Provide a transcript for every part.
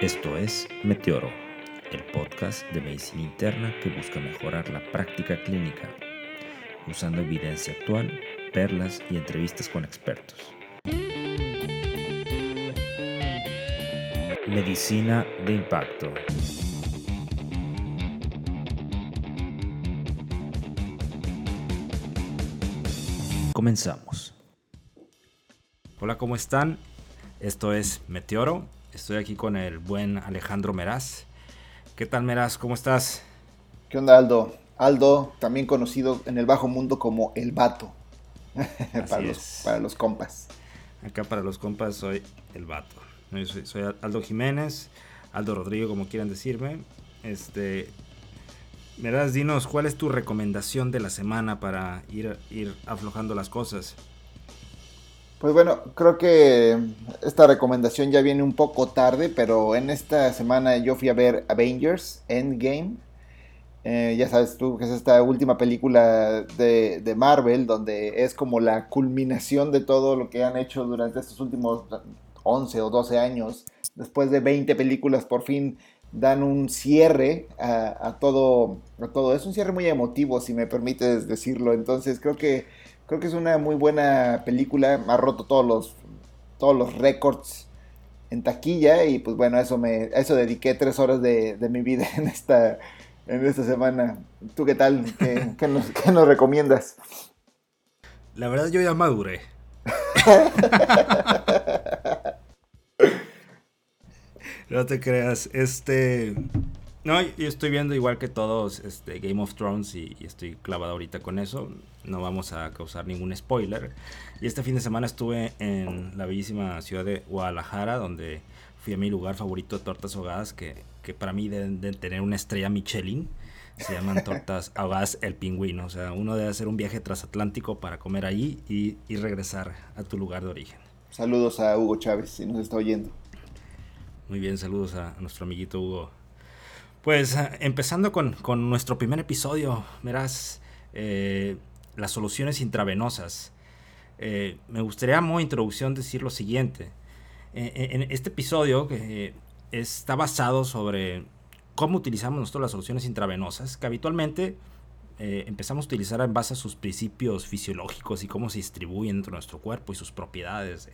Esto es Meteoro, el podcast de medicina interna que busca mejorar la práctica clínica, usando evidencia actual, perlas y entrevistas con expertos. Medicina de impacto. Comenzamos. Hola, ¿cómo están? Esto es Meteoro. Estoy aquí con el buen Alejandro Meraz. ¿Qué tal, Meraz? ¿Cómo estás? ¿Qué onda, Aldo? Aldo, también conocido en el bajo mundo como El Vato. para, los, para, los, compas. Acá para los compas soy El Vato. Soy, soy, Aldo Jiménez, Aldo Rodrigo, como quieran decirme. Este, Meraz, dinos, ¿cuál es tu recomendación de la semana para ir, ir aflojando las cosas? Pues bueno, creo que esta recomendación ya viene un poco tarde, pero en esta semana yo fui a ver Avengers Endgame. Eh, ya sabes tú que es esta última película de, de, Marvel, donde es como la culminación de todo lo que han hecho durante estos últimos 11 o 12 años. Después de 20 películas, por fin dan un cierre a, todo, a todo. Es un cierre muy emotivo, si me permites decirlo. Entonces creo que Creo que es una muy buena película. Ha roto todos los, todos los récords en taquilla. Y pues bueno, eso me, eso dediqué tres horas de, mi vida en esta, en esta semana. ¿Tú qué tal? ¿Qué, nos, qué nos recomiendas? La verdad yo ya maduré. no te creas. Este. No, yo estoy viendo igual que todos este, Game of Thrones y, estoy clavado ahorita con eso. No vamos a causar ningún spoiler. Y este fin de semana estuve en la bellísima ciudad de Guadalajara, donde fui a mi lugar favorito de tortas ahogadas, que, que para mí deben de tener una estrella Michelin. Se llaman tortas ahogadas El Pingüino. O sea, uno debe hacer un viaje transatlántico para comer allí y, y regresar a tu lugar de origen. Saludos a Hugo Chávez, si nos está oyendo. Muy bien, saludos a nuestro amiguito Hugo pues eh, empezando con, nuestro primer episodio, verás eh, las soluciones intravenosas. Eh, me gustaría, como introducción, decir lo siguiente. en este episodio que está basado sobre cómo utilizamos nosotros las soluciones intravenosas, que habitualmente empezamos a utilizar en base a sus principios fisiológicos y cómo se distribuyen dentro de nuestro cuerpo y sus propiedades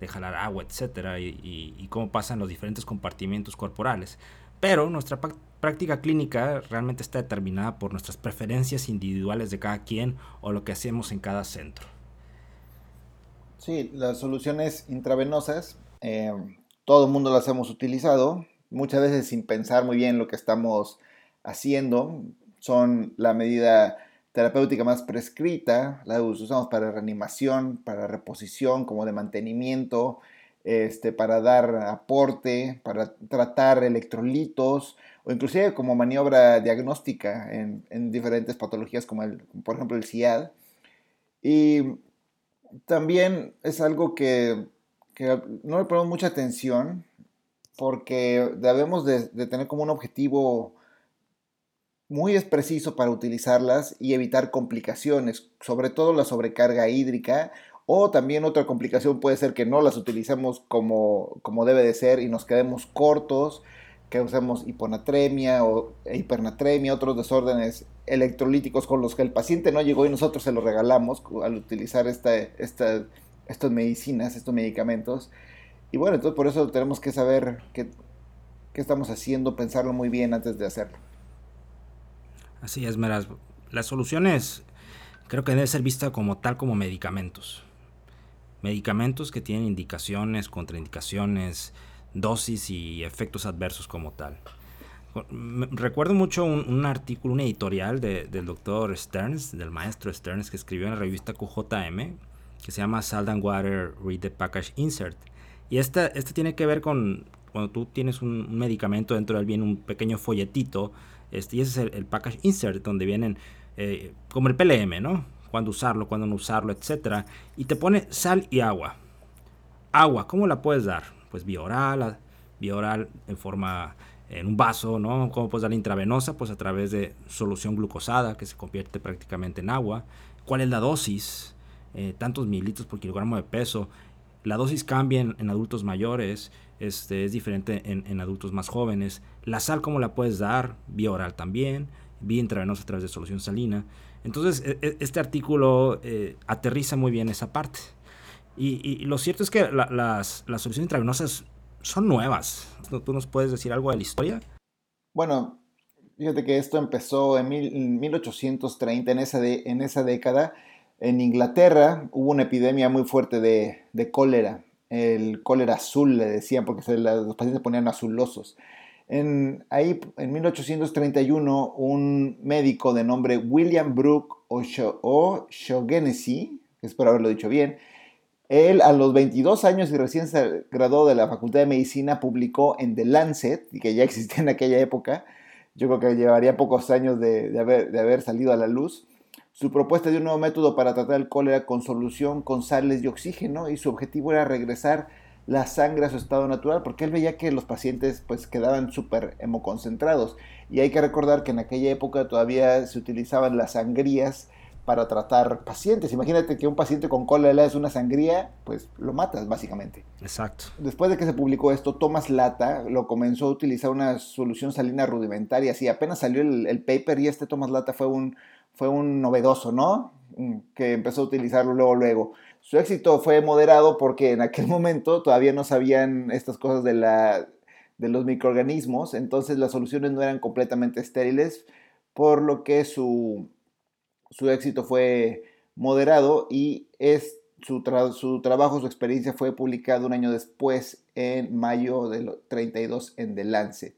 de, jalar agua, etcétera, y, y, cómo pasan los diferentes compartimentos corporales. Pero nuestra práctica clínica realmente está determinada por nuestras preferencias individuales de cada quien o lo que hacemos en cada centro. Sí, las soluciones intravenosas, eh, todo el mundo las hemos utilizado, muchas veces sin pensar muy bien lo que estamos haciendo. Son la medida terapéutica más prescrita, la usamos para reanimación, para reposición, como de mantenimiento, este, para dar aporte, para tratar electrolitos o inclusive como maniobra diagnóstica en, diferentes patologías como por ejemplo el CIAD. Y también es algo que, no le ponemos mucha atención porque debemos de, tener como un objetivo muy preciso para utilizarlas y evitar complicaciones, sobre todo la sobrecarga hídrica o también otra complicación puede ser que no las utilicemos como, como debe de ser y nos quedemos cortos, que usemos hiponatremia o hipernatremia, otros desórdenes electrolíticos con los que el paciente no llegó y nosotros se lo regalamos al utilizar esta, esta, estas medicinas, estos medicamentos. Y bueno, entonces por eso tenemos que saber qué, qué estamos haciendo, pensarlo muy bien antes de hacerlo. Así es, Meras. Las soluciones creo que deben ser vistas como tal como medicamentos medicamentos que tienen indicaciones, contraindicaciones, dosis y efectos adversos como tal. Recuerdo mucho un, artículo, un editorial del doctor Stearns, del maestro Stearns, que escribió en la revista QJM, que se llama Salt and Water Read the Package Insert. Y este, este tiene que ver con cuando tú tienes un, medicamento, dentro de él viene un pequeño folletito, este, y ese es el, package insert, donde vienen, eh, como el PLM, ¿no? Cuándo usarlo, cuándo no usarlo, etc. Y te pone sal y agua. Agua, ¿cómo la puedes dar? Pues vía oral, vía oral en forma en un vaso, ¿no? ¿Cómo puedes dar intravenosa? Pues a través de solución glucosada que se convierte prácticamente en agua. ¿Cuál es la dosis? Eh, tantos mililitros por kilogramo de peso. La dosis cambia en, adultos mayores, este, es diferente en, adultos más jóvenes. La sal, ¿cómo la puedes dar? Vía oral también, vía intravenosa a través de solución salina. Entonces, e, e, este artículo eh, aterriza muy bien esa parte. Y, lo cierto es que las, las soluciones intravenosas son nuevas. ¿Tú nos puedes decir algo de la historia? Bueno, fíjate que esto empezó en, 1830, en esa, de, en esa década. En Inglaterra hubo una epidemia muy fuerte de, cólera. El cólera azul le decían porque los pacientes ponían azulosos. En, ahí, en 1831, un médico de nombre William Brooke O'Shaughnessy, espero haberlo dicho bien, él a los 22 años y recién se graduó de la Facultad de Medicina publicó en The Lancet, que ya existía en aquella época, yo creo que llevaría pocos años de, haber, de haber salido a la luz, su propuesta de un nuevo método para tratar el cólera con solución con sales y oxígeno y su objetivo era regresar la sangre a su estado natural porque él veía que los pacientes pues quedaban súper hemoconcentrados y hay que recordar que en aquella época todavía se utilizaban las sangrías para tratar pacientes. Imagínate que un paciente con cólera es una sangría, pues lo matas básicamente. Exacto. Después de que se publicó esto, Thomas Lata lo comenzó a utilizar una solución salina rudimentaria. Así apenas salió el, paper y este Thomas Lata fue un, fue un novedoso, ¿no? Mm, que empezó a utilizarlo luego, luego. Su éxito fue moderado porque en aquel momento todavía no sabían estas cosas de, la, de los microorganismos, entonces las soluciones no eran completamente estériles, por lo que su su éxito fue moderado y es, su, su, trabajo, su experiencia fue publicado un año después, en mayo del 32 en The Lancet.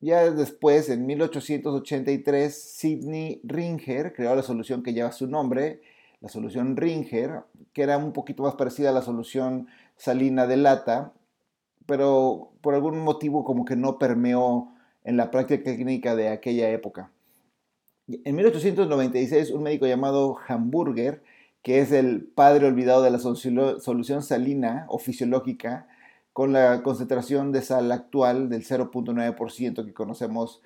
Ya después, en 1883, Sidney Ringer creó la solución que lleva su nombre, la solución Ringer, que era un poquito más parecida a la solución salina de lata, pero por algún motivo como que no permeó en la práctica clínica de aquella época. En 1896, un médico llamado Hamburger, que es el padre olvidado de la solución salina o fisiológica, con la concentración de sal actual del 0.9% que conocemos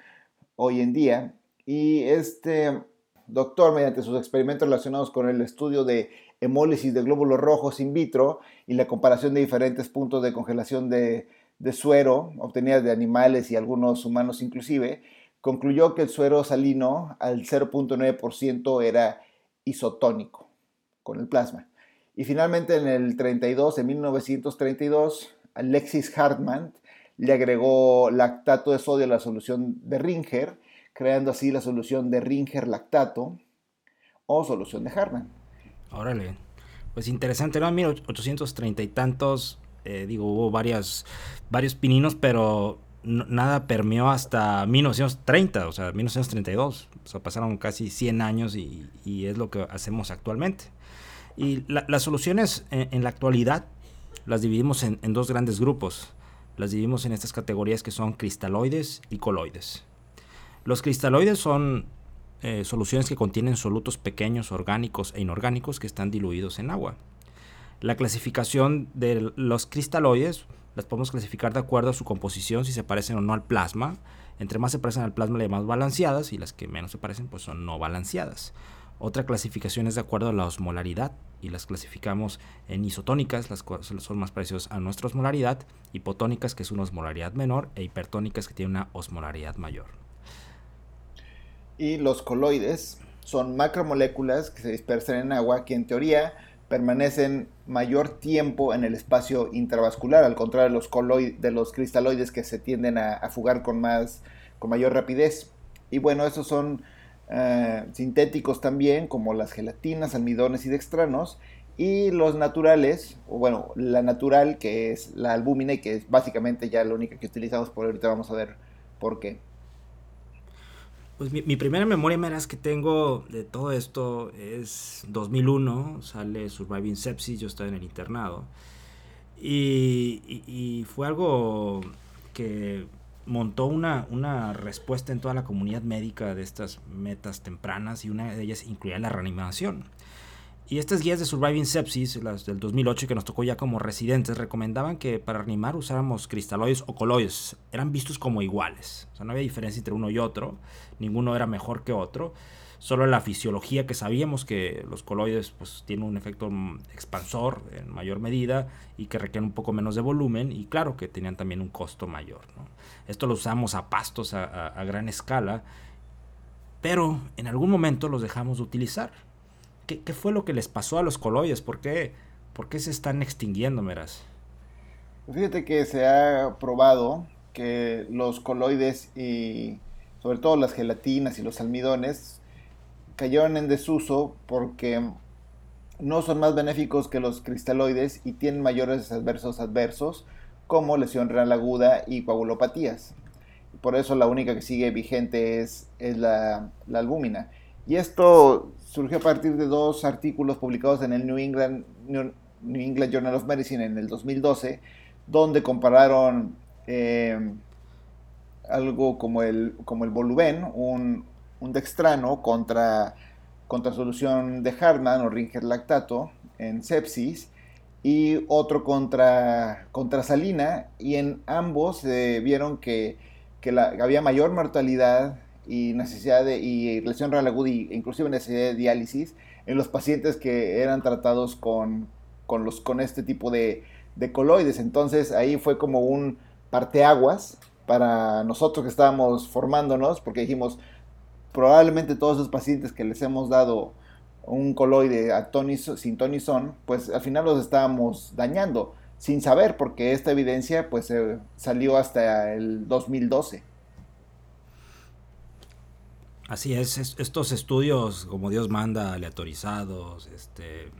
hoy en día. Y este doctor, mediante sus experimentos relacionados con el estudio de hemólisis de glóbulos rojos in vitro y la comparación de diferentes puntos de congelación de, suero obtenidas de animales y algunos humanos inclusive, concluyó que el suero salino al 0.9% era isotónico con el plasma. Y finalmente en el 32, en 1932, Alexis Hartmann le agregó lactato de sodio a la solución de Ringer, creando así la solución de Ringer lactato o solución de Hartmann. Órale, pues interesante, ¿no? En 1830 y tantos, eh, digo, hubo varias, varios pininos, pero nada permeó hasta 1930, o sea, 1932. O sea, pasaron casi 100 años y, es lo que hacemos actualmente. Y las soluciones en, la actualidad las dividimos en, dos grandes grupos. Las dividimos en estas categorías que son cristaloides y coloides. Los cristaloides son eh, soluciones que contienen solutos pequeños, orgánicos e inorgánicos que están diluidos en agua. La clasificación de los cristaloides las podemos clasificar de acuerdo a su composición, si se parecen o no al plasma. Entre más se parecen al plasma, le llamamos balanceadas y las que menos se parecen pues son no balanceadas. Otra clasificación es de acuerdo a la osmolaridad y las clasificamos en isotónicas, las cuales son más parecidas a nuestra osmolaridad, hipotónicas, que es una osmolaridad menor, e hipertónicas, que tienen una osmolaridad mayor. Y los coloides son macromoléculas que se dispersan en agua que en teoría permanecen mayor tiempo en el espacio intravascular, al contrario de los, de los cristaloides que se tienden a, fugar con, más, con mayor rapidez. Y bueno, esos son eh, sintéticos también, como las gelatinas, almidones y dextranos, y los naturales, o bueno, la natural que es la albúmina y que es básicamente ya la única que utilizamos por ahorita, vamos a ver por qué. Pues mi, primera memoria meras que tengo de todo esto es 2001, sale Surviving Sepsis, yo estaba en el internado. Y, fue algo que montó una, una, respuesta en toda la comunidad médica de estas metas tempranas y una de ellas incluía la reanimación. Y estas guías de Surviving Sepsis, las del 2008 que nos tocó ya como residentes, recomendaban que para reanimar usáramos cristaloides o coloides. Eran vistos como iguales. O sea, no había diferencia entre uno y otro. Ninguno era mejor que otro. solo la fisiología que sabíamos que los coloides pues tienen un efecto expansor en mayor medida y que requieren un poco menos de volumen y claro que tenían también un costo mayor. Esto lo usamos a pastos a, gran escala, pero en algún momento los dejamos de utilizar. ¿Qué, fue lo que les pasó a los coloides? ¿Por qué, ¿Por qué se están extinguiendo, Meras? Fíjate que se ha probado que los coloides y sobre todo las gelatinas y los almidones cayeron en desuso porque no son más benéficos que los cristaloides y tienen mayores adversos adversos como lesión renal aguda y coagulopatías. Por eso la única que sigue vigente es, es la, la, albúmina. Y esto surgió a partir de dos artículos publicados en el New England, New, England Journal of Medicine en el 2012, donde compararon eh, algo como el, como el un, un dextrano contra, contra solución de Hartmann o Ringer lactato en sepsis y otro contra, contra salina. Y en ambos vieron que, había mayor mortalidad y necesidad de y lesión renal aguda e inclusive necesidad de diálisis en los pacientes que eran tratados con, con, los, con este tipo de, de coloides. Entonces ahí fue como un parteaguas para nosotros que estábamos formándonos, porque dijimos, probablemente todos esos pacientes que les hemos dado un coloide a sin tonizón, pues al final los estábamos dañando, sin saber, porque esta evidencia pues salió hasta el 2012. Así es, estos estudios, como Dios manda, aleatorizados, este,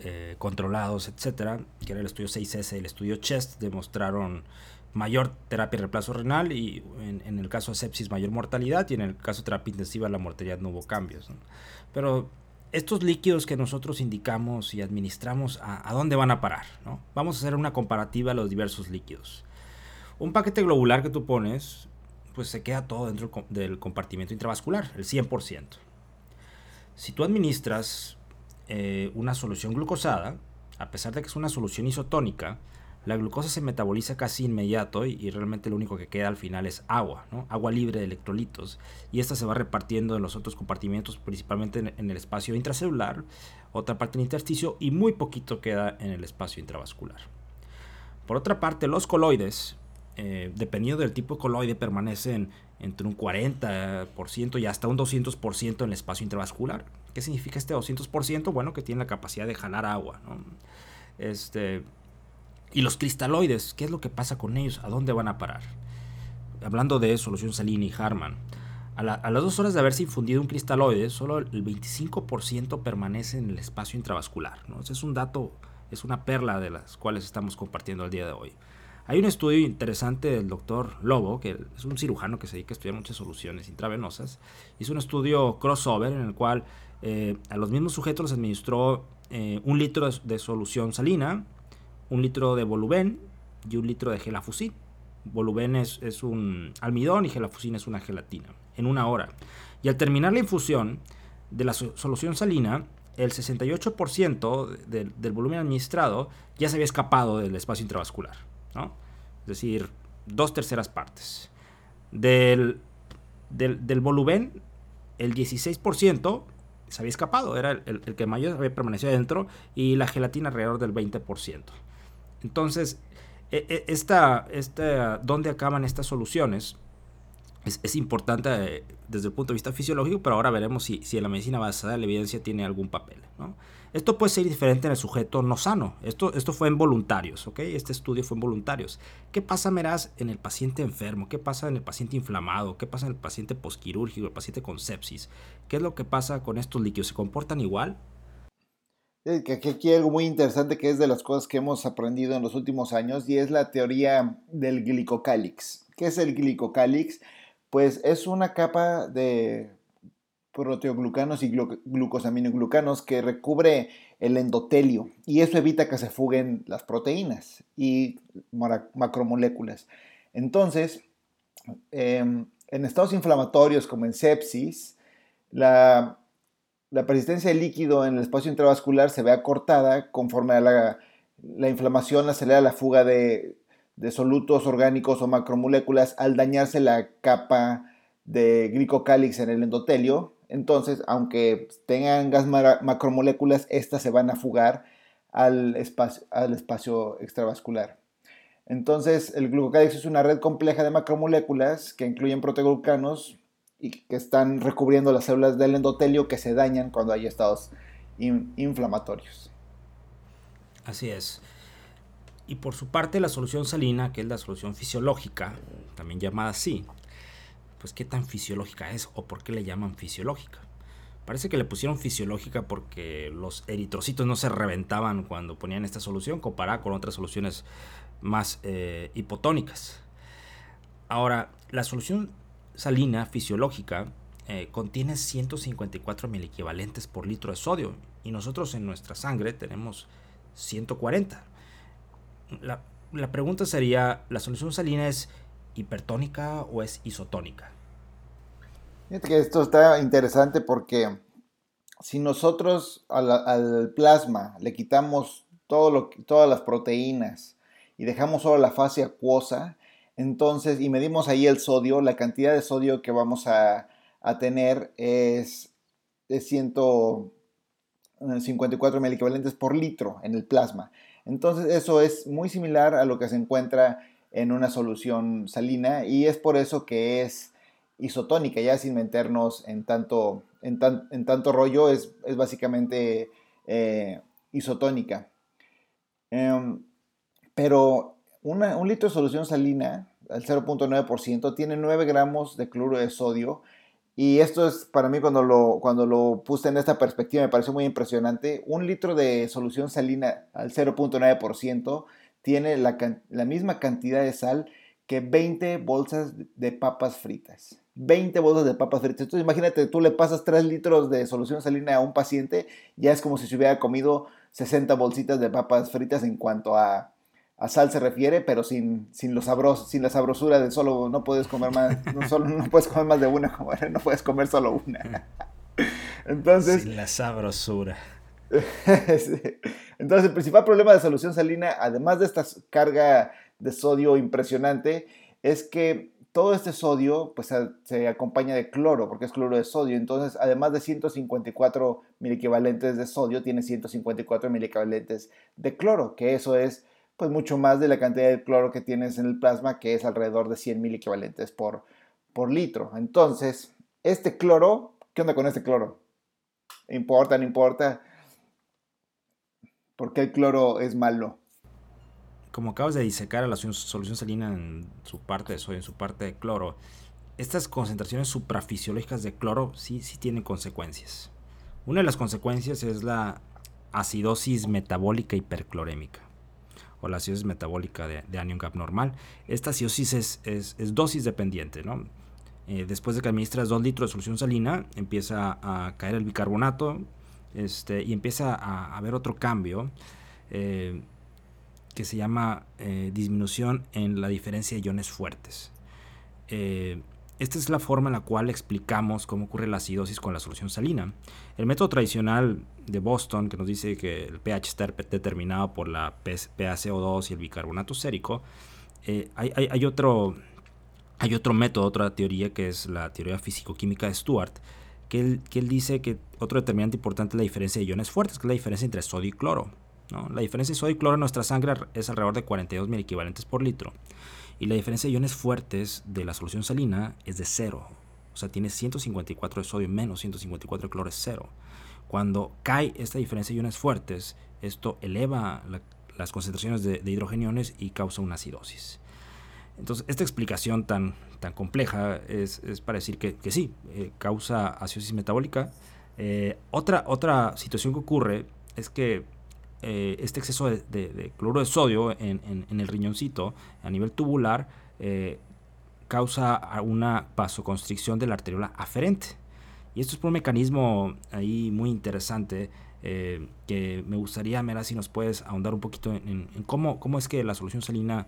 eh, controlados, etcétera, que era el estudio 6S y el estudio CHEST, demostraron mayor terapia de reemplazo renal y en, el caso de sepsis mayor mortalidad y en el caso de terapia intensiva la mortalidad no hubo cambios. Pero estos líquidos que nosotros indicamos y administramos, ¿a, dónde van a parar? ¿no? Vamos a hacer una comparativa de los diversos líquidos. Un paquete globular que tú pones, pues se queda todo dentro del compartimento intravascular, el 100%. Si tú administras eh, una solución glucosada, a pesar de que es una solución isotónica, la glucosa se metaboliza casi inmediato y, realmente lo único que queda al final es agua, agua libre de electrolitos. Y esta se va repartiendo en los otros compartimentos, principalmente en, el espacio intracelular, otra parte en el intersticio y muy poquito queda en el espacio intravascular. Por otra parte, los coloides, eh, dependiendo del tipo de coloide, permanecen entre un 40% y hasta un 200% en el espacio intravascular. ¿Qué significa este 200%? Bueno, que tiene la capacidad de jalar agua. Este, y los cristaloides, ¿qué es lo que pasa con ellos? ¿A dónde van a parar? Hablando de solución Salini y Harman, a, las dos horas de haberse infundido un cristaloide, solo el 25% permanece en el espacio intravascular. Ese es un dato, es una perla de las cuales estamos compartiendo el día de hoy. Hay un estudio interesante del doctor Lobo, que es un cirujano que se dedica a estudiar muchas soluciones intravenosas. Hizo un estudio crossover en el cual eh, a los mismos sujetos les administró eh, un litro de, solución salina, un litro de voluben y un litro de gelafusín. Voluben es, un almidón y gelafusín es una gelatina, en una hora. Y al terminar la infusión de la solución salina, el 68% del volumen administrado ya se había escapado del espacio intravascular. Es decir, dos terceras partes. Del, del, volumen, el 16% se había escapado, era el, el, que mayor había permanecido adentro, y la gelatina alrededor del 20%. Entonces, e, e, esta, esta, ¿dónde acaban estas soluciones? Es, importante eh, desde el punto de vista fisiológico, pero ahora veremos si, si en la medicina basada la evidencia tiene algún papel. Esto puede ser diferente en el sujeto no sano. Esto, esto fue en voluntarios, ¿ok? Este estudio fue en voluntarios. ¿Qué pasa, Meraz, en el paciente enfermo? ¿Qué pasa en el paciente inflamado? ¿Qué pasa en el paciente posquirúrgico, el paciente con sepsis? ¿Qué es lo que pasa con estos líquidos? ¿Se comportan igual? que aquí hay algo muy interesante que es de las cosas que hemos aprendido en los últimos años y es la teoría del glicocálix. ¿Qué es el glicocálix? Pues es una capa de proteoglucanos y glucosaminoglucanos que recubre el endotelio y eso evita que se fuguen las proteínas y macromoléculas. Entonces, em, en estados inflamatorios como en sepsis, la persistencia de líquido en el espacio intravascular se ve acortada conforme a la, inflamación acelera la fuga de, solutos orgánicos o macromoléculas al dañarse la capa de glicocálix en el endotelio, Entonces, aunque tengan gas macromoléculas, estas se van a fugar al espacio, extravascular. Entonces, el glucocálex es una red compleja de macromoléculas que incluyen proteoglucanos y que están recubriendo las células del endotelio que se dañan cuando hay estados inflamatorios. Así es. Y por su parte, la solución salina, que es la solución fisiológica, también llamada así, pues qué tan fisiológica es o por qué le llaman fisiológica. Parece que le pusieron fisiológica porque los eritrocitos no se reventaban cuando ponían esta solución comparada con otras soluciones más eh, hipotónicas. Ahora, la solución salina fisiológica eh, contiene 154 equivalentes por litro de sodio y nosotros en nuestra sangre tenemos 140. La, la pregunta sería, ¿la solución salina es hipertónica o es isotónica? Fíjate que esto está interesante porque si nosotros al, plasma le quitamos todas las proteínas y dejamos solo la fase acuosa, entonces, y medimos ahí el sodio, la cantidad de sodio que vamos a, tener es de 154 mil equivalentes por litro en el plasma. Entonces, eso es muy similar a lo que se encuentra en una solución salina y es por eso que es isotónica, ya sin meternos en tanto, en, tanto rollo, es, básicamente eh, isotónica. Em, pero un litro de solución salina, al 0.9%, tiene 9 gramos de cloro de sodio. Y esto es para mí cuando lo, cuando lo puse en esta perspectiva me pareció muy impresionante. Un litro de solución salina al 0.9% tiene la, la misma cantidad de sal que 20 bolsas de papas fritas. 20 bolsas de papas fritas. Entonces imagínate, tú le pasas 3 litros de solución salina a un paciente, ya es como si se hubiera comido 60 bolsitas de papas fritas en cuanto a, sal se refiere, pero sin, sin, sin la sabrosura de solo no puedes comer más, no, solo, no puedes comer más de una, no puedes comer solo una. Entonces... Sin la sabrosura. Entonces el principal problema de solución salina, además de esta carga de sodio impresionante, es que todo este sodio pues, se acompaña de cloro, porque es cloro de sodio. Entonces, además de 154 equivalentes de sodio, tiene 154 equivalentes de cloro, que eso es pues mucho más de la cantidad de cloro que tienes en el plasma, que es alrededor de 100 equivalentes por, por litro. Entonces, este cloro, ¿qué onda con este cloro? ¿Importa, no importa? ¿Por qué el cloro es malo? como acabas de disecar a la solución salina en su parte de sodio, en su parte de cloro, estas concentraciones suprafisiológicas de cloro sí, sí tienen consecuencias. Una de las consecuencias es la acidosis metabólica hiperclorémica o la acidosis metabólica de, de anion abnormal. Esta acidosis es, es, dosis dependiente. ¿no? Eh, después de que administras 2 litros de solución salina, empieza a caer el bicarbonato este, y empieza a haber otro cambio. Eh, que se llama eh, disminución en la diferencia de iones fuertes. Eh, esta es la forma en la cual explicamos cómo ocurre la acidosis con la solución salina. El método tradicional de Boston, que nos dice que el pH está determinado por la PaCO2 y el bicarbonato sérico, hay, otro, hay otro método, otra teoría que es la teoría físico-química de Stuart, que él, dice que otro determinante importante es la diferencia de iones fuertes, que es la diferencia entre sodio y cloro. La diferencia de sodio y cloro en nuestra sangre es alrededor de 42 mil equivalentes por litro. Y la diferencia de iones fuertes de la solución salina es de cero. O sea, tiene 154 de sodio menos 154 de cloro es cero. Cuando cae esta diferencia de iones fuertes, esto eleva las concentraciones de, hidrogeniones y causa una acidosis. Entonces, esta explicación tan, tan compleja es, para decir que, sí, eh, causa acidosis metabólica. Eh, otra, otra situación que ocurre es que eh, este exceso de, cloro de sodio en, el riñoncito a nivel tubular causa una vasoconstricción de la arteriola aferente. Y esto es por un mecanismo ahí muy interesante eh, que me gustaría, Mera, si nos puedes ahondar un poquito en, cómo, cómo, es que la solución salina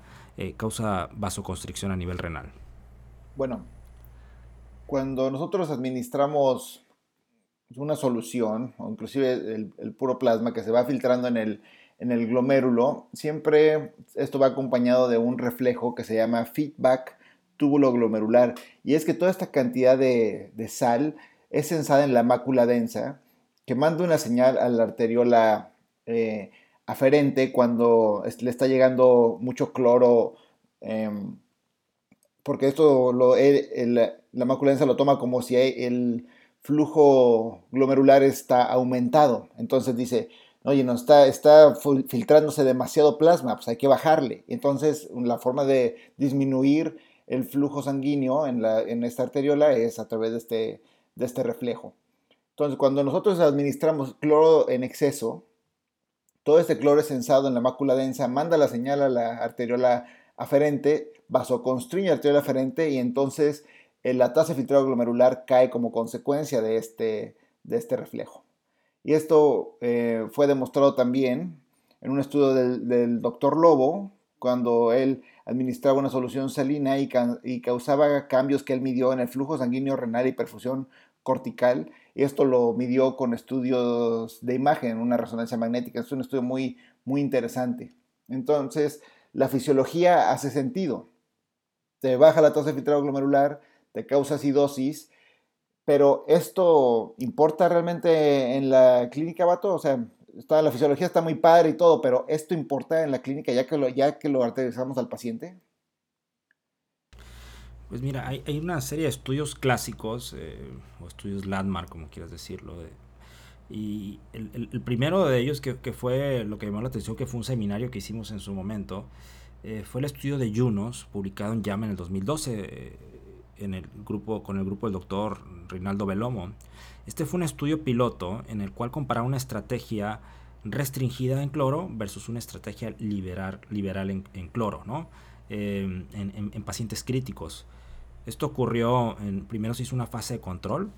causa vasoconstricción a nivel renal. Bueno, cuando nosotros administramos una solución, o inclusive el, puro plasma que se va filtrando en el, en el glomérulo, siempre esto va acompañado de un reflejo que se llama feedback túbulo glomerular. Y es que toda esta cantidad de, sal es sensada en la mácula densa, que manda una señal a la arteriola eh, aferente cuando le está llegando mucho cloro, em, porque esto la mácula densa lo toma como si el flujo glomerular está aumentado. Entonces dice, oye, no está, está filtrándose demasiado plasma, pues hay que bajarle. Entonces, la forma de disminuir el flujo sanguíneo en, en esta arteriola es a través de este, de este reflejo. Entonces, cuando nosotros administramos cloro en exceso, todo este cloro sensado en la mácula densa, manda la señal a la arteriola aferente, vasoconstriñe la arteriola aferente y entonces eh, la tasa de filtrado glomerular cae como consecuencia de este, de este reflejo. Y esto eh, fue demostrado también en un estudio del, doctor Lobo, cuando él administraba una solución salina y, causaba cambios que él midió en el flujo sanguíneo renal y perfusión cortical. Esto lo midió con estudios de imagen, una resonancia magnética. Es un estudio muy, muy interesante. Entonces, la fisiología hace sentido. Te baja la tasa de filtrado glomerular, te causa acidosis pero esto importa realmente en la clínica, vato, o sea, está, la fisiología está muy padre y todo, pero esto importa en la clínica ya que lo, ya que lo arterizamos al paciente. Pues mira, hay, una serie de estudios clásicos, eh, o estudios landmark, como quieras decirlo, y el, primero de ellos, que, fue lo que llamó la atención, que fue un seminario que hicimos en su momento, eh, fue el estudio de Junos, publicado en JAMA en el 2012 en el grupo, con el grupo del doctor Rinaldo Belomo. Este fue un estudio piloto en el cual comparaba una estrategia restringida en cloro versus una estrategia liberal, liberal en, cloro, ¿no? Eh, en, pacientes críticos. Esto ocurrió, en, primero se hizo una fase de control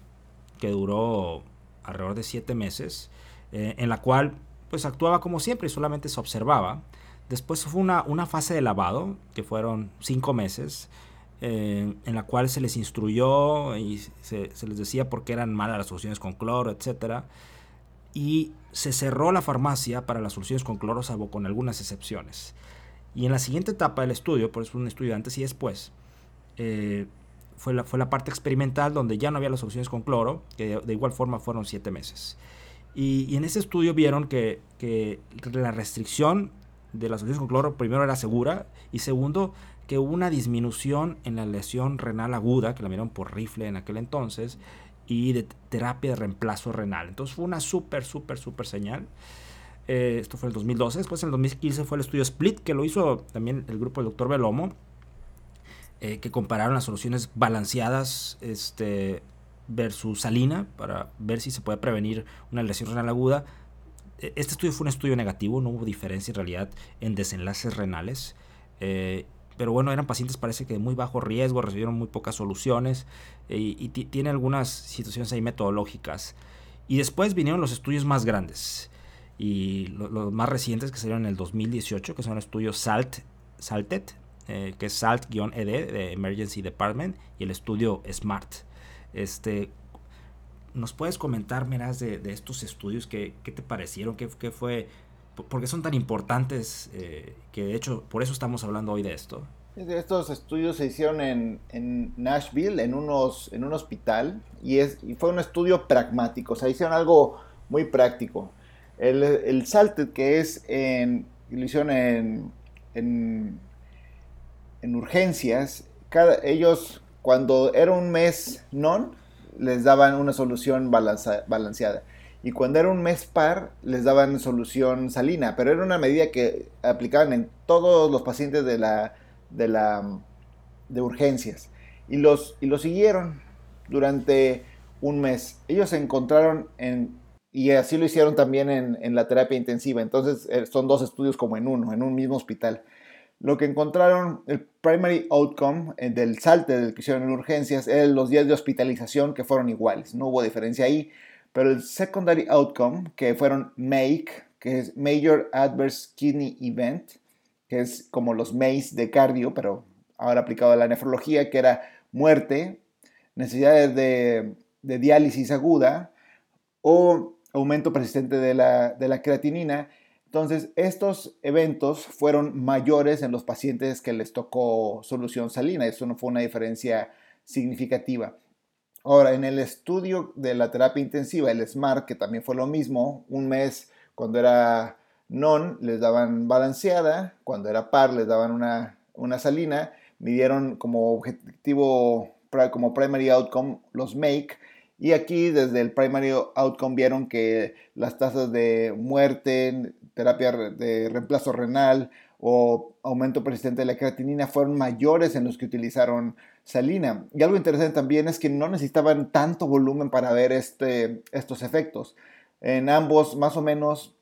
que duró alrededor de siete meses, eh, en la cual pues actuaba como siempre y solamente se observaba. Después fue una, una fase de lavado, que fueron cinco meses, eh, en la cual se les instruyó y se, les decía por qué eran malas las soluciones con cloro, etc. Y se cerró la farmacia para las soluciones con cloro, salvo con algunas excepciones. Y en la siguiente etapa del estudio, por eso un estudio antes y después, eh, fue, la, fue la parte experimental donde ya no había las soluciones con cloro, que de, igual forma fueron siete meses. Y, en ese estudio vieron que, que la restricción de las soluciones con cloro primero era segura y segundo que hubo una disminución en la lesión renal aguda, que la miraron por rifle en aquel entonces, y de terapia de reemplazo renal. Entonces fue una súper, súper, súper señal. Eh, esto fue en el 2012. Después en el 2015 fue el estudio Split, que lo hizo también el grupo del doctor Belomo, eh, que compararon las soluciones balanceadas este, versus salina para ver si se puede prevenir una lesión renal aguda. E, este estudio fue un estudio negativo, no hubo diferencia en realidad en desenlaces renales. Eh, pero bueno, eran pacientes parece que de muy bajo riesgo, recibieron muy pocas soluciones eh, y, tiene algunas situaciones ahí metodológicas. Y después vinieron los estudios más grandes y los más recientes que salieron en el 2018, que son el estudio SALT, SALTET, eh, que es SALT-ED de Emergency Department y el estudio SMART. Este, ¿Nos puedes comentar, Meraz, de, estos estudios? ¿Qué, qué te parecieron? ¿Qué, ¿Qué, fue ¿Por qué son tan importantes? Eh, que de hecho, por eso estamos hablando hoy de esto. Estos estudios se hicieron en, Nashville, en, unos, en un hospital, y, es, fue un estudio pragmático, o sea, hicieron algo muy práctico. El, el SALTED, que es en, lo hicieron en, en, en urgencias, cada, ellos cuando era un mes non, les daban una solución balanceada y cuando era un mes par les daban solución salina, pero era una medida que aplicaban en todos los pacientes de la de la de urgencias y los y lo siguieron durante un mes. Ellos encontraron en y así lo hicieron también en, en la terapia intensiva. Entonces eh, son dos estudios como en uno, en un mismo hospital. Lo que encontraron, el primary outcome eh, del salte del que hicieron en urgencias, eran los días de hospitalización que fueron iguales. No hubo diferencia ahí. Pero el secondary outcome, que fueron MAKE, que es Major Adverse Kidney Event, que es como los MACE de cardio, pero ahora aplicado a la nefrología, que era muerte, necesidades de, diálisis aguda o aumento persistente de la, de la creatinina. Entonces, estos eventos fueron mayores en los pacientes que les tocó solución salina. Eso no fue una diferencia significativa. Ahora, en el estudio de la terapia intensiva, el SMART, que también fue lo mismo, un mes cuando era non les daban balanceada, cuando era par les daban una, una salina, midieron como objetivo, como primary outcome los make, y aquí desde el primary outcome vieron que las tasas de muerte, terapia de reemplazo renal o aumento persistente de la creatinina fueron mayores en los que utilizaron salina. Y algo interesante también es que no necesitaban tanto volumen para ver este, estos efectos. En ambos, más o menos,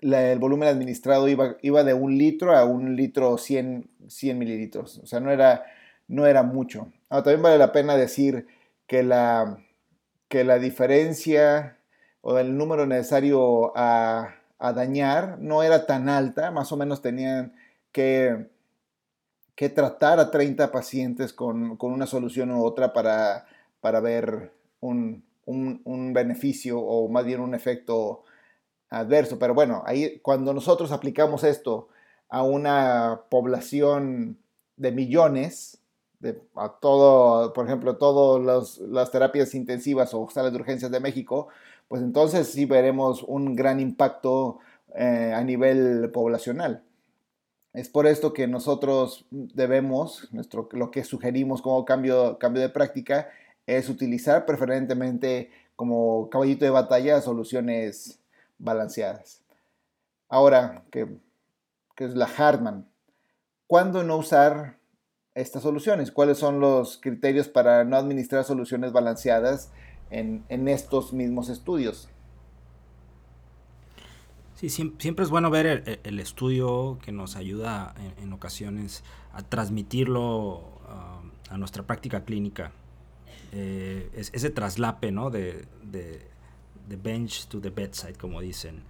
el volumen administrado iba, iba de un litro a un litro 100, 100 mililitros. O sea, no era, no era mucho. también vale la pena decir que la, que la diferencia o el número necesario a, dañar no era tan alta, más o menos tenían que, que tratar a 30 pacientes con, una solución u otra para, para ver un, un, beneficio o más bien un efecto adverso. Pero bueno, ahí cuando nosotros aplicamos esto a una población de millones, a todo, por ejemplo, todas las terapias intensivas o salas de urgencias de México, pues entonces sí veremos un gran impacto eh, a nivel poblacional. Es por esto que nosotros debemos, nuestro, lo que sugerimos como cambio, cambio de práctica, es utilizar preferentemente como caballito de batalla soluciones balanceadas. Ahora, que, que es la Hartman, ¿cuándo no usar estas soluciones? ¿Cuáles son los criterios para no administrar soluciones balanceadas en, estos mismos estudios? Sí, siempre es bueno ver el, estudio que nos ayuda en, ocasiones a transmitirlo ah, a nuestra práctica clínica. Eh, ese traslape ¿no? de, de, bench to the bedside, como dicen.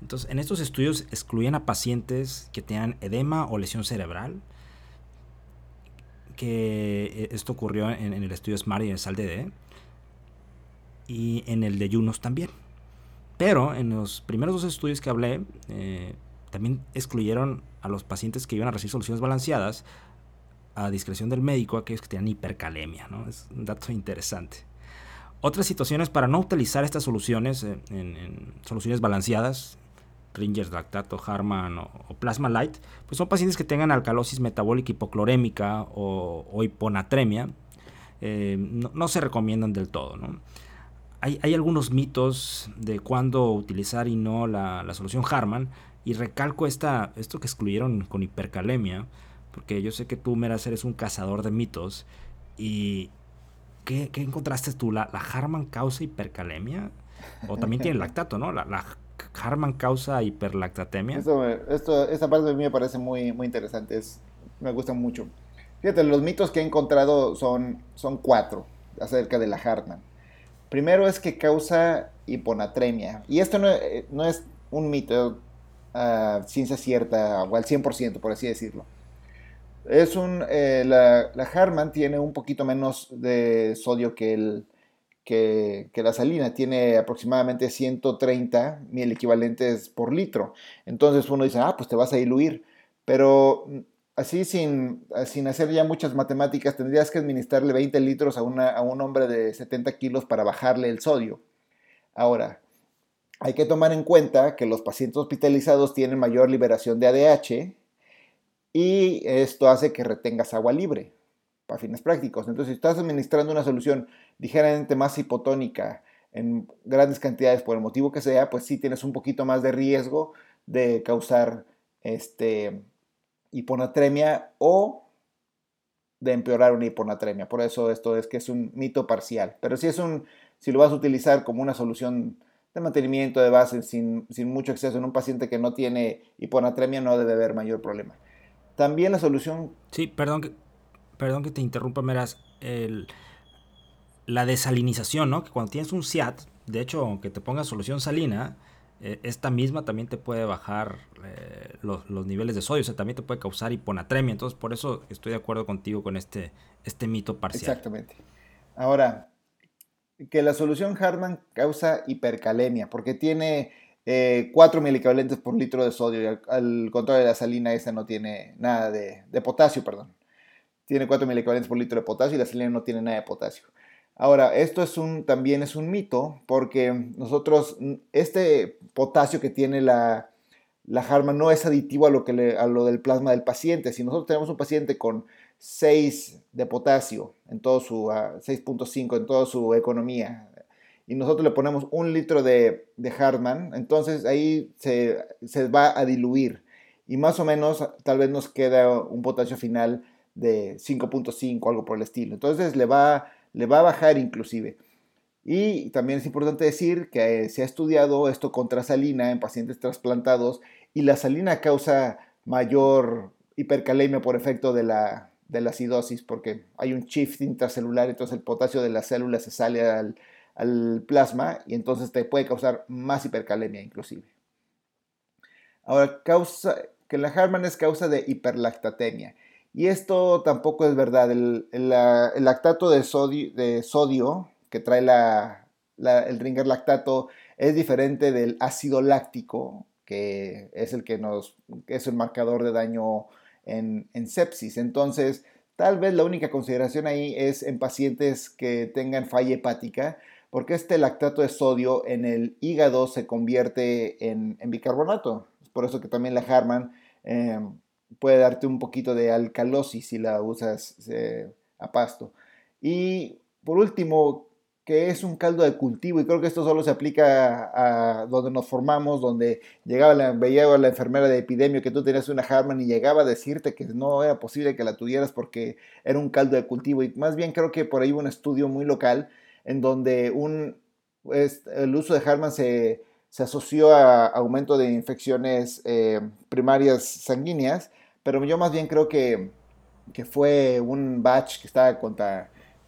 Entonces, en estos estudios excluían a pacientes que tenían edema o lesión cerebral, que eh, esto ocurrió en, el estudio SMART y en el SALDD, y en el de Junos también. Pero en los primeros dos estudios que hablé, eh, también excluyeron a los pacientes que iban a recibir soluciones balanceadas a discreción del médico aquellos que tenían hipercalemia. ¿no? Es un dato interesante. Otras situaciones para no utilizar estas soluciones en, en soluciones balanceadas Ringers lactato, Harman o, Plasma Light, pues son pacientes que tengan alcalosis metabólica hipoclorémica o, hiponatremia. Eh, no, se recomiendan del todo. Hay, algunos mitos de cuándo utilizar y no la, solución Harman. Y recalco esta, esto que excluyeron con hipercalemia, porque yo sé que tú, Meras, eres un cazador de mitos. ¿Y qué, encontraste tú? ¿La, Harman causa hipercalemia? O también tiene lactato, ¿no? La, la Harman causa hiperlactatemia. esta parte de mí me parece muy, muy interesante, es, me gusta mucho. Fíjate, los mitos que he encontrado son, son cuatro acerca de la Harman. Primero es que causa hiponatremia. Y esto no, eh, es un mito a ciencia cierta o al 100%, por así decirlo. Es un, eh, la, la Harman tiene un poquito menos de sodio que el, que, la salina tiene aproximadamente 130 mil equivalentes por litro. Entonces uno dice, ah, pues te vas a diluir. Pero mm, así sin, sin hacer ya muchas matemáticas, tendrías que administrarle 20 litros a, a un hombre de 70 kilos para bajarle el sodio. Ahora, hay que tomar en cuenta que los pacientes hospitalizados tienen mayor liberación de ADH y esto hace que retengas agua libre para fines prácticos. Entonces, si estás administrando una solución ligeramente más hipotónica en grandes cantidades por el motivo que sea, pues sí tienes un poquito más de riesgo de causar este, hiponatremia o de empeorar una hiponatremia. Por eso esto es que es un mito parcial. Pero si es un, si lo vas a utilizar como una solución de mantenimiento de base sin, sin mucho exceso en un paciente que no tiene hiponatremia, no debe haber mayor problema. También la solución... Sí, perdón, perdón que te interrumpa, Meras, el, la desalinización, ¿no? Que cuando tienes un SIAT, de hecho, aunque te pongas solución salina, eh, esta misma también te puede bajar eh, los, niveles de sodio, o sea, también te puede causar hiponatremia. Entonces, por eso estoy de acuerdo contigo con este, este mito parcial. Exactamente. Ahora, que la solución Hartman causa hipercalemia, porque tiene 4 eh, milicavalentes por litro de sodio y al, contrario de la salina, esa no tiene nada de, de potasio, perdón tiene 4 milicavalentes por litro de potasio y la salina no tiene nada de potasio. Ahora, esto es un, también es un mito porque nosotros, este potasio que tiene la, la Harman no es aditivo a lo, que le, a lo del plasma del paciente. Si nosotros tenemos un paciente con 6 de potasio en todo su 6.5 en toda su economía y nosotros le ponemos un litro de, de Hartmann, entonces ahí se, se, va a diluir y más o menos tal vez nos queda un potasio final de 5.5, algo por el estilo. Entonces le va, le va a bajar inclusive. Y también es importante decir que se ha estudiado esto contra salina en pacientes trasplantados y la salina causa mayor hipercalemia por efecto de la, de la acidosis porque hay un shift intracelular, entonces el potasio de la célula se sale al, al plasma y entonces te puede causar más hipercalemia inclusive. Ahora, causa, que la Harman es causa de hiperlactatemia. Y esto tampoco es verdad. El, lactato de sodio, de sodio, que trae el ringer lactato es diferente del ácido láctico, que es el que nos es el marcador de daño en, en sepsis. Entonces, tal vez la única consideración ahí es en pacientes que tengan falla hepática, porque este lactato de sodio en el hígado se convierte en, bicarbonato. Es por eso que también la Harman em, puede darte un poquito de alcalosis si la usas a pasto. Y por último, que es un caldo de cultivo, y creo que esto solo se aplica a, donde nos formamos, donde llegaba la, veía a la enfermera de epidemia que tú tenías una Harman y llegaba a decirte que no era posible que la tuvieras porque era un caldo de cultivo. Y más bien creo que por ahí hubo un estudio muy local en donde un, el uso de Harman se, asoció a aumento de infecciones eh, primarias sanguíneas, pero yo más bien creo que, fue un batch que estaba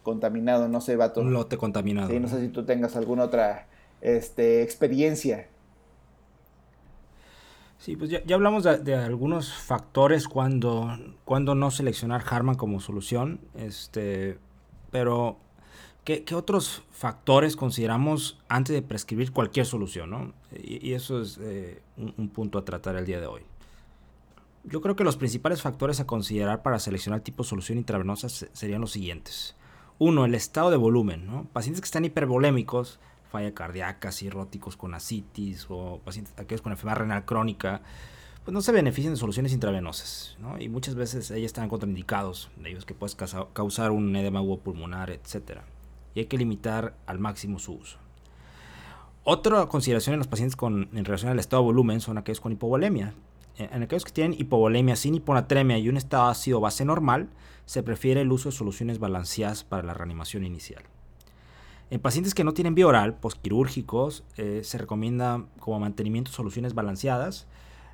contaminado, no sé, vato. Un lote contaminado. Sí, no sé si tú tengas alguna otra este, experiencia. Sí, pues ya, hablamos de, algunos factores cuando, cuando no seleccionar Harman como solución, este, pero ¿Qué, otros factores consideramos antes de prescribir cualquier solución? Y, eso es eh, un, punto a tratar el día de hoy. Yo creo que los principales factores a considerar para seleccionar el tipo de solución intravenosa serían los siguientes. Uno, el estado de volumen. Pacientes que están hipervolémicos, falla cardíaca, cirróticos con asitis o pacientes aquellos con enfermedad renal crónica, pues no se benefician de soluciones intravenosas. Y muchas veces ellas están contraindicados, de ellos que puedes causar un edema pulmonar, etcétera y hay que limitar al máximo su uso. Otra consideración en los pacientes con, en relación al estado de volumen son aquellos con hipovolemia. En aquellos que tienen hipovolemia sin hiponatremia y un estado ácido base normal, se prefiere el uso de soluciones balanceadas para la reanimación inicial. En pacientes que no tienen vía oral, postquirúrgicos, eh, se recomienda como mantenimiento soluciones balanceadas.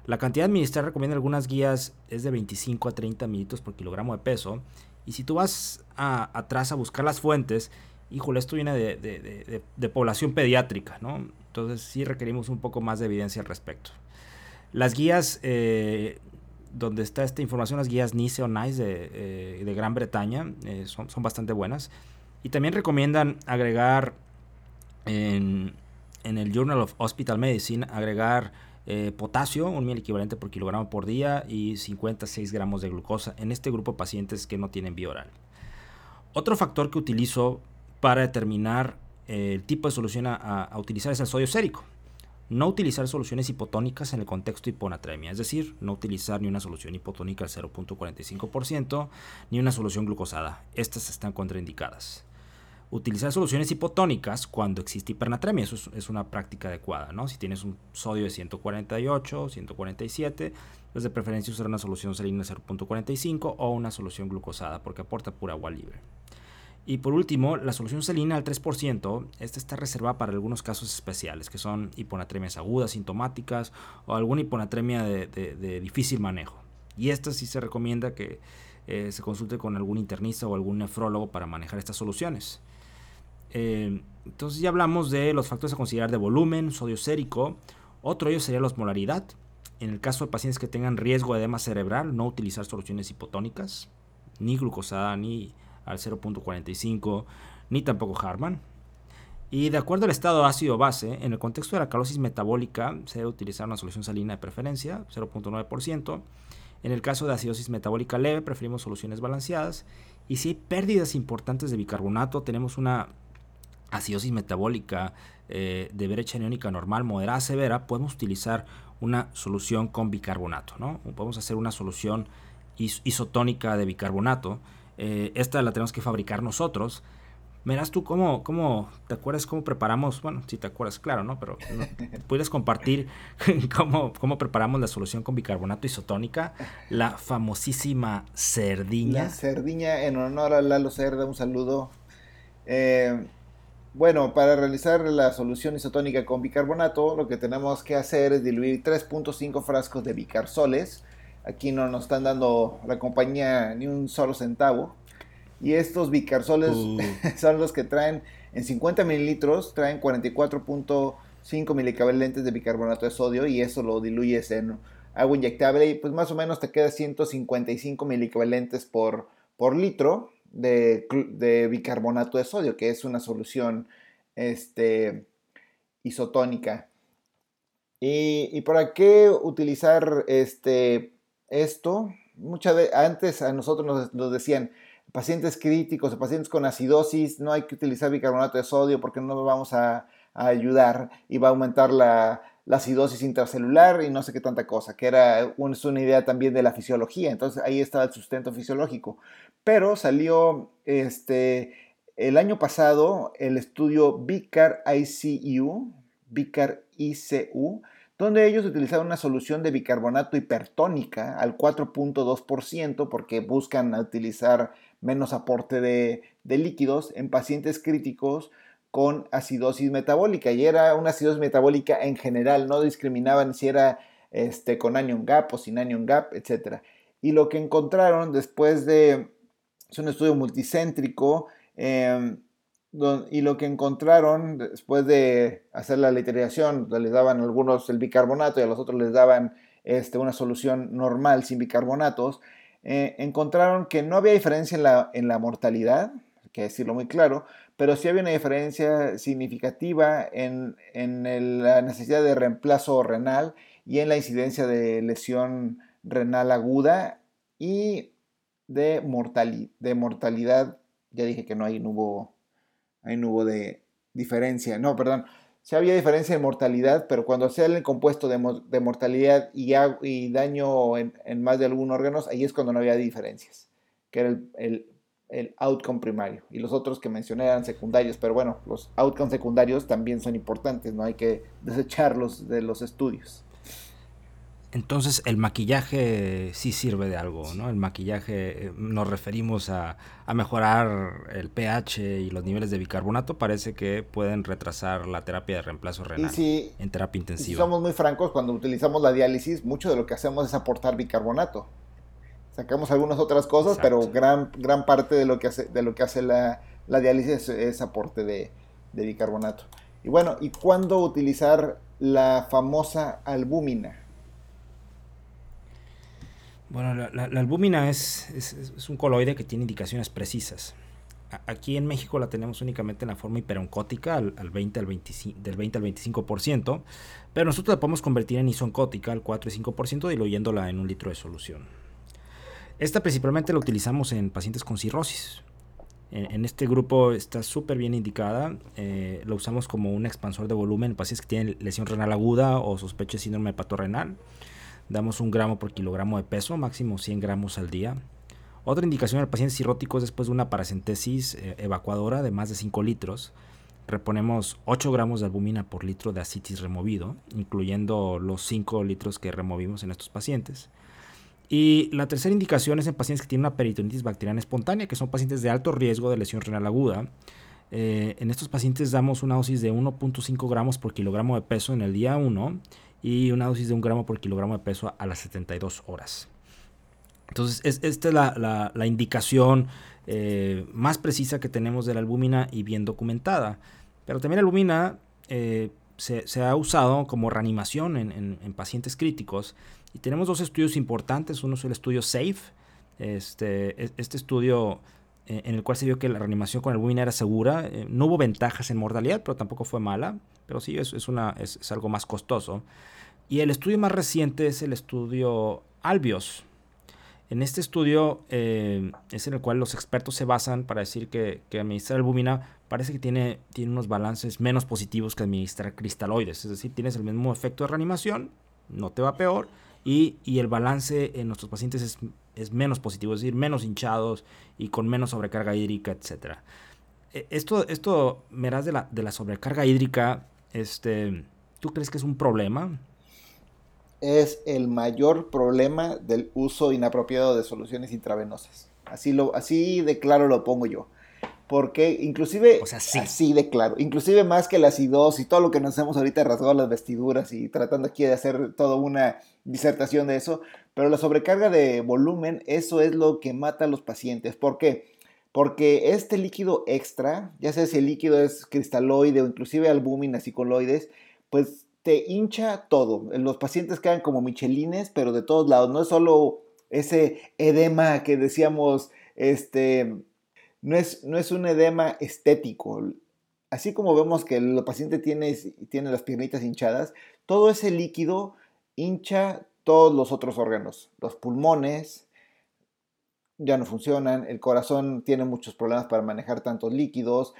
La cantidad administrada recomienda algunas guías es de 25 a 30 mililitros por kilogramo de peso. Y si tú vas atrás a buscar las fuentes, híjole, esto viene de, población pediátrica, ¿no? Entonces sí requerimos un poco más de evidencia al respecto. Las guías, eh, donde está esta información, las guías NICE o NICE de, eh, Gran Bretaña, eh, son, son, bastante buenas. Y también recomiendan agregar en, en el Journal of Hospital Medicine, agregar potasio, un mil equivalente por kilogramo por día y 56 gramos de glucosa en este grupo de pacientes que no tienen vía oral. Otro factor que utilizo para determinar eh, el tipo de solución a, utilizar es el sodio sérico. No utilizar soluciones hipotónicas en el contexto de hiponatremia, es decir, no utilizar ni una solución hipotónica al 0.45% ni una solución glucosada. Estas están contraindicadas. Utilizar soluciones hipotónicas cuando existe hipernatremia, eso es, una práctica adecuada, ¿no? Si tienes un sodio de 148, 147, pues de preferencia usar una solución salina 0.45 o una solución glucosada porque aporta pura agua libre. Y por último, la solución salina al 3%, esta está reservada para algunos casos especiales, que son hiponatremias agudas, sintomáticas o alguna hiponatremia de, difícil manejo. Y esta sí se recomienda que eh, se consulte con algún internista o algún nefrólogo para manejar estas soluciones. Eh, entonces ya hablamos de los factores a considerar de volumen, sodio sérico. Otro de ellos sería la osmolaridad. En el caso de pacientes que tengan riesgo de edema cerebral, no utilizar soluciones hipotónicas, ni glucosada, ni al 0.45, ni tampoco Harman. Y de acuerdo al estado ácido base, en el contexto de la calosis metabólica se debe utilizar una solución salina de preferencia, 0.9%. En el caso de acidosis metabólica leve, preferimos soluciones balanceadas. Y si hay pérdidas importantes de bicarbonato, tenemos una acidosis metabólica eh, de brecha aniónica normal, moderada, severa, podemos utilizar una solución con bicarbonato. ¿no? Podemos hacer una solución isotónica de bicarbonato. Eh, esta la tenemos que fabricar nosotros. Verás tú cómo, cómo, ¿te acuerdas cómo preparamos? Bueno, si te acuerdas, claro, ¿no? Pero ¿puedes compartir cómo, cómo, preparamos la solución con bicarbonato isotónica? La famosísima cerdiña. La cerdiña, en honor a Lalo Cerda, un saludo. Eh, bueno, para realizar la solución isotónica con bicarbonato, lo que tenemos que hacer es diluir 3.5 frascos de bicarsoles. Aquí no nos están dando la compañía ni un solo centavo. Y estos bicarsoles uh. son los que traen en 50 mililitros, traen 44.5 milicavalentes de bicarbonato de sodio y eso lo diluyes en agua inyectable y pues más o menos te queda 155 milicavalentes por, por litro de, bicarbonato de sodio, que es una solución este, isotónica. ¿Y, para qué utilizar este, esto? Muchas veces, antes a nosotros nos, decían, pacientes críticos o pacientes con acidosis, no hay que utilizar bicarbonato de sodio porque no vamos a, ayudar y va a aumentar la, acidosis intracelular y no sé qué tanta cosa, que era una idea también de la fisiología. Entonces ahí estaba el sustento fisiológico. Pero salió este, el año pasado el estudio Vicar ICU, Vicar ICU, donde ellos utilizaron una solución de bicarbonato hipertónica al 4.2% porque buscan utilizar menos aporte de, líquidos en pacientes críticos con acidosis metabólica. Y era una acidosis metabólica en general, no discriminaban si era este, con anion gap o sin anion gap, etc. Y lo que encontraron después de, es un estudio multicéntrico, em, y lo que encontraron después de hacer la literación, les daban algunos el bicarbonato y a los otros les daban este, una solución normal sin bicarbonatos, eh, encontraron que no había diferencia en la, en la mortalidad, que decirlo muy claro, pero sí había una diferencia significativa en, en la necesidad de reemplazo renal y en la incidencia de lesión renal aguda y de, de mortalidad. Ya dije que no, hay, no hubo ahí no hubo de diferencia. No, perdón. Sí había diferencia en mortalidad, pero cuando sea el compuesto de, mortalidad y, daño en, más de algún órgano, ahí es cuando no había diferencias, que era el, el, outcome primario. Y los otros que mencioné eran secundarios, pero bueno, los outcomes secundarios también son importantes, no hay que desecharlos de los estudios. Entonces el maquillaje sí sirve de algo, ¿no? El maquillaje, eh, nos referimos a, mejorar el pH y los niveles de bicarbonato, parece que pueden retrasar la terapia de reemplazo renal en terapia intensiva. si somos muy francos, cuando utilizamos la diálisis, mucho de lo que hacemos es aportar bicarbonato. Sacamos algunas otras cosas, pero gran, gran parte de lo que hace, de lo que hace la, diálisis es, aporte de, de bicarbonato. Y bueno, ¿y cuándo utilizar la famosa albúmina? Bueno, la, albúmina es, es, un coloide que tiene indicaciones precisas. aquí en México la tenemos únicamente en la forma hiperoncótica, al, 20 al 25, del 20 al 25%, pero nosotros la podemos convertir en isoncótica al 4 y 5%, diluyéndola en un litro de solución. Esta principalmente la utilizamos en pacientes con cirrosis. En, este grupo está súper bien indicada. Eh, lo usamos como un expansor de volumen en pacientes que tienen lesión renal aguda o sospecha de síndrome hepatorrenal. Damos un gramo por kilogramo de peso, máximo 100 gramos al día. Otra indicación al paciente cirrótico es después de una paracentesis eh, evacuadora de más de 5 litros. Reponemos 8 gramos de albúmina por litro de asitis removido, incluyendo los 5 litros que removimos en estos pacientes. Y la tercera indicación es en pacientes que tienen una peritonitis bacteriana espontánea, que son pacientes de alto riesgo de lesión renal aguda. Eh, en estos pacientes damos una dosis de 1.5 gramos por kilogramo de peso en el día 1 y una dosis de un gramo por kilogramo de peso a las 72 horas. Entonces, esta es la, indicación eh, más precisa que tenemos de la albúmina y bien documentada. Pero también la albúmina eh, se, ha usado como reanimación en, pacientes críticos. Y tenemos dos estudios importantes. Uno es el estudio SAFE. Este, e, este estudio en el cual se vio que la reanimación con albúmina era segura. no hubo ventajas en mortalidad, pero tampoco fue mala pero sí es, es, algo más costoso. Y el estudio más reciente es el estudio Albios. En este estudio eh, es en el cual los expertos se basan para decir que, que administrar albúmina parece que tiene, tiene unos balances menos positivos que administrar cristaloides. Es decir, tienes el mismo efecto de reanimación, no te va peor, y, el balance en nuestros pacientes es, es, menos positivo, es decir, menos hinchados y con menos sobrecarga hídrica, etc. E, esto, esto verás de la, de la sobrecarga hídrica, este, ¿tú crees que es un problema? Es el mayor problema del uso inapropiado de soluciones intravenosas. Así, lo, así de claro lo pongo yo porque inclusive, así de claro, inclusive más que la acidosis y todo lo que nos hacemos ahorita rasgado las vestiduras y tratando aquí de hacer toda una disertación de eso, pero la sobrecarga de volumen, eso es lo que mata a los pacientes. ¿Por qué? Porque este líquido extra, ya sea si el líquido es cristaloide o inclusive albúminas y coloides, pues te hincha todo. Los pacientes quedan como michelines, pero de todos lados. No es solo ese edema que decíamos, este, no es, no es un edema estético. Así como vemos que el paciente tiene, tiene las piernitas hinchadas, todo ese líquido hincha todos los otros órganos. Los pulmones ya no funcionan, el corazón tiene muchos problemas para manejar tantos líquidos,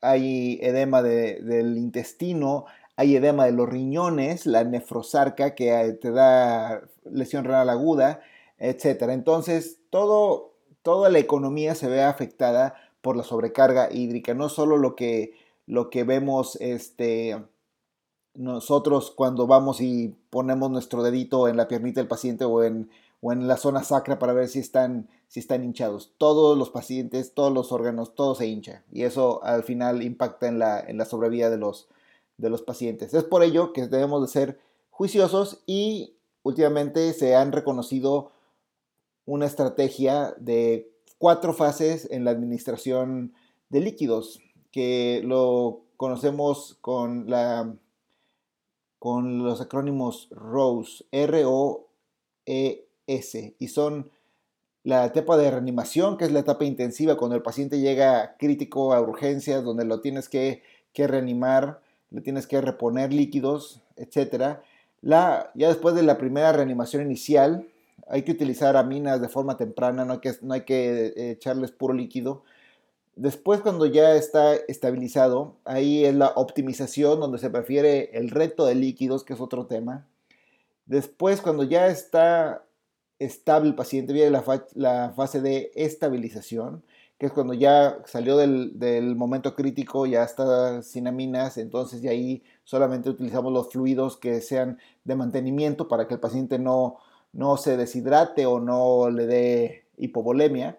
hay edema del intestino, hay edema de los riñones, la nefrosarca que eh, te da lesión renal aguda, etc. Entonces, todo toda la economía se ve afectada por la sobrecarga hídrica, no solo lo que, lo que vemos este, nosotros cuando vamos y ponemos nuestro dedito en la piernita del paciente o en, o en la zona sacra para ver si están, si están hinchados. Todos los pacientes, todos los órganos, todo se hincha y eso al final impacta en la, en la sobrevida de los, de los pacientes. Es por ello que debemos de ser juiciosos y últimamente se han reconocido una estrategia de cuatro fases en la administración de líquidos, que lo conocemos con, la, con los acrónimos ROSE, R-O-E-S, y son la etapa de reanimación, que es la etapa intensiva, cuando el paciente llega crítico a urgencias, donde lo tienes que, que reanimar, le tienes que reponer líquidos, etc. La, ya después de la primera reanimación inicial, hay que utilizar aminas de forma temprana, no hay que, no hay que eh, echarles puro líquido. Después, cuando ya está estabilizado, ahí es la optimización, donde se prefiere el reto de líquidos, que es otro tema. Después, cuando ya está estable el paciente, viene la, fase de estabilización, que es cuando ya salió del, momento crítico, ya está sin aminas, entonces ya ahí solamente utilizamos los fluidos que sean de mantenimiento para que el paciente no, no se deshidrate o no le dé hipovolemia.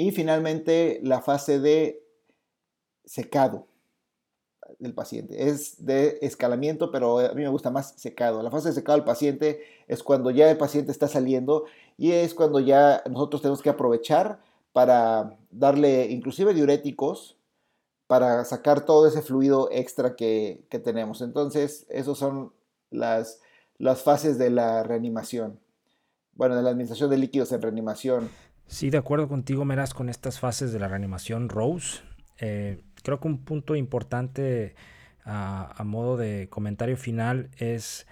Y finalmente la fase de secado del paciente. Es de escalamiento, pero a mí me gusta más secado. La fase de secado del paciente es cuando ya el paciente está saliendo y es cuando ya nosotros tenemos que aprovechar para darle inclusive diuréticos para sacar todo ese fluido extra que, tenemos. Entonces, esos son las las fases de la reanimación. Bueno, de la administración de líquidos en reanimación. Sí, de acuerdo contigo, Meras, con estas fases de la reanimación Rose. Eh, creo que un punto importante a, modo de comentario final es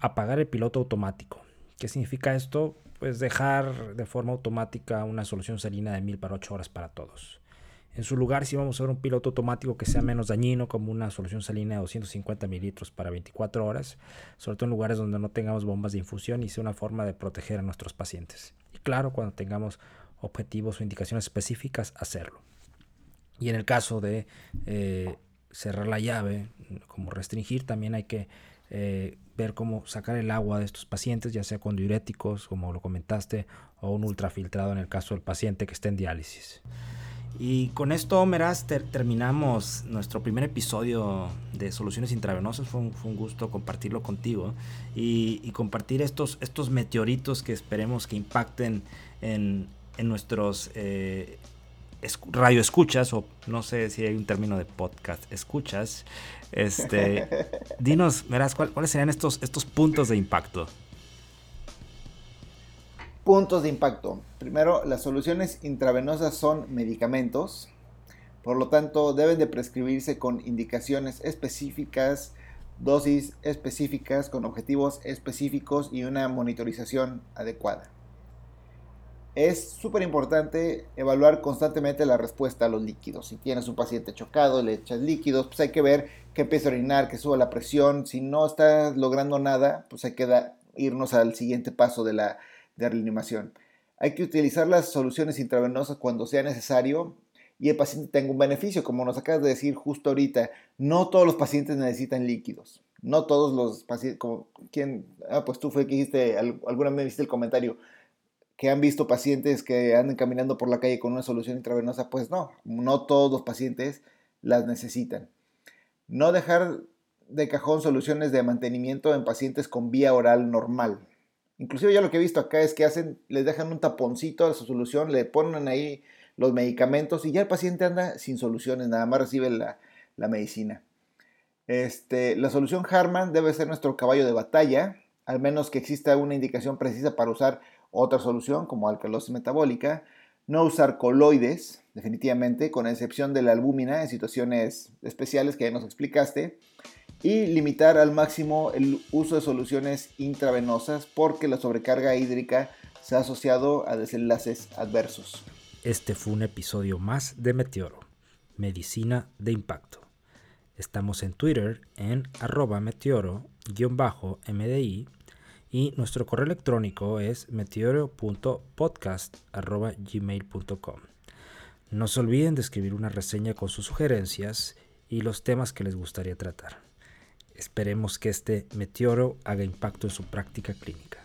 apagar el piloto automático. ¿Qué significa esto? Pues dejar de forma automática una solución salina de 1000 para 8 horas para todos. En su lugar, si vamos a ver un piloto automático que sea menos dañino, como una solución salina de 250 mililitros para 24 horas, sobre todo en lugares donde no tengamos bombas de infusión y sea una forma de proteger a nuestros pacientes. Y claro, cuando tengamos objetivos o indicaciones específicas, hacerlo. Y en el caso de eh, cerrar la llave, como restringir, también hay que eh, ver cómo sacar el agua de estos pacientes, ya sea con diuréticos, como lo comentaste, o un ultrafiltrado en el caso del paciente que esté en diálisis. Y con esto, Meraz, terminamos nuestro primer episodio de Soluciones Intravenosas. Fue un, gusto compartirlo contigo y, compartir estos, estos meteoritos que esperemos que impacten en, nuestros eh, radioescuchas, o no sé si hay un término de podcast, escuchas. Este, dinos, Meraz, ¿cuáles serían estos, estos puntos de impacto? Puntos de impacto. Primero, las soluciones intravenosas son medicamentos, por lo tanto deben de prescribirse con indicaciones específicas, dosis específicas, con objetivos específicos y una monitorización adecuada. es súper importante evaluar constantemente la respuesta a los líquidos. Si tienes un paciente chocado, le echas líquidos, pues hay que ver que empieza a orinar, que suba la presión. Si no estás logrando nada, pues hay que irnos al siguiente paso de la de reanimación. Hay que utilizar las soluciones intravenosas cuando sea necesario y el paciente tenga un beneficio. Como nos acabas de decir justo ahorita, no todos los pacientes necesitan líquidos. No todos los pacientes, como quien, ah, pues tú fue que dijiste, alguna vez viste el comentario, que han visto pacientes que andan caminando por la calle con una solución intravenosa, pues no, no todos los pacientes las necesitan. No dejar de cajón soluciones de mantenimiento en pacientes con vía oral normal. Inclusive yo lo que he visto acá es que hacen, les dejan un taponcito a su solución, le ponen ahí los medicamentos y ya el paciente anda sin soluciones, nada más recibe la, medicina. Este, la solución Harman debe ser nuestro caballo de batalla, al menos que exista una indicación precisa para usar otra solución como alcalosis metabólica, no usar coloides, definitivamente, con excepción de la albúmina en situaciones especiales que ya nos explicaste, y limitar al máximo el uso de soluciones intravenosas porque la sobrecarga hídrica se ha asociado a desenlaces adversos. Este fue un episodio más de Meteoro, Medicina de Impacto. Estamos en Twitter en arroba meteoro-mdi y nuestro correo electrónico es meteoro.podcast.gmail.com. No se olviden de escribir una reseña con sus sugerencias y los temas que les gustaría tratar. Esperemos que este meteoro haga impacto en su práctica clínica.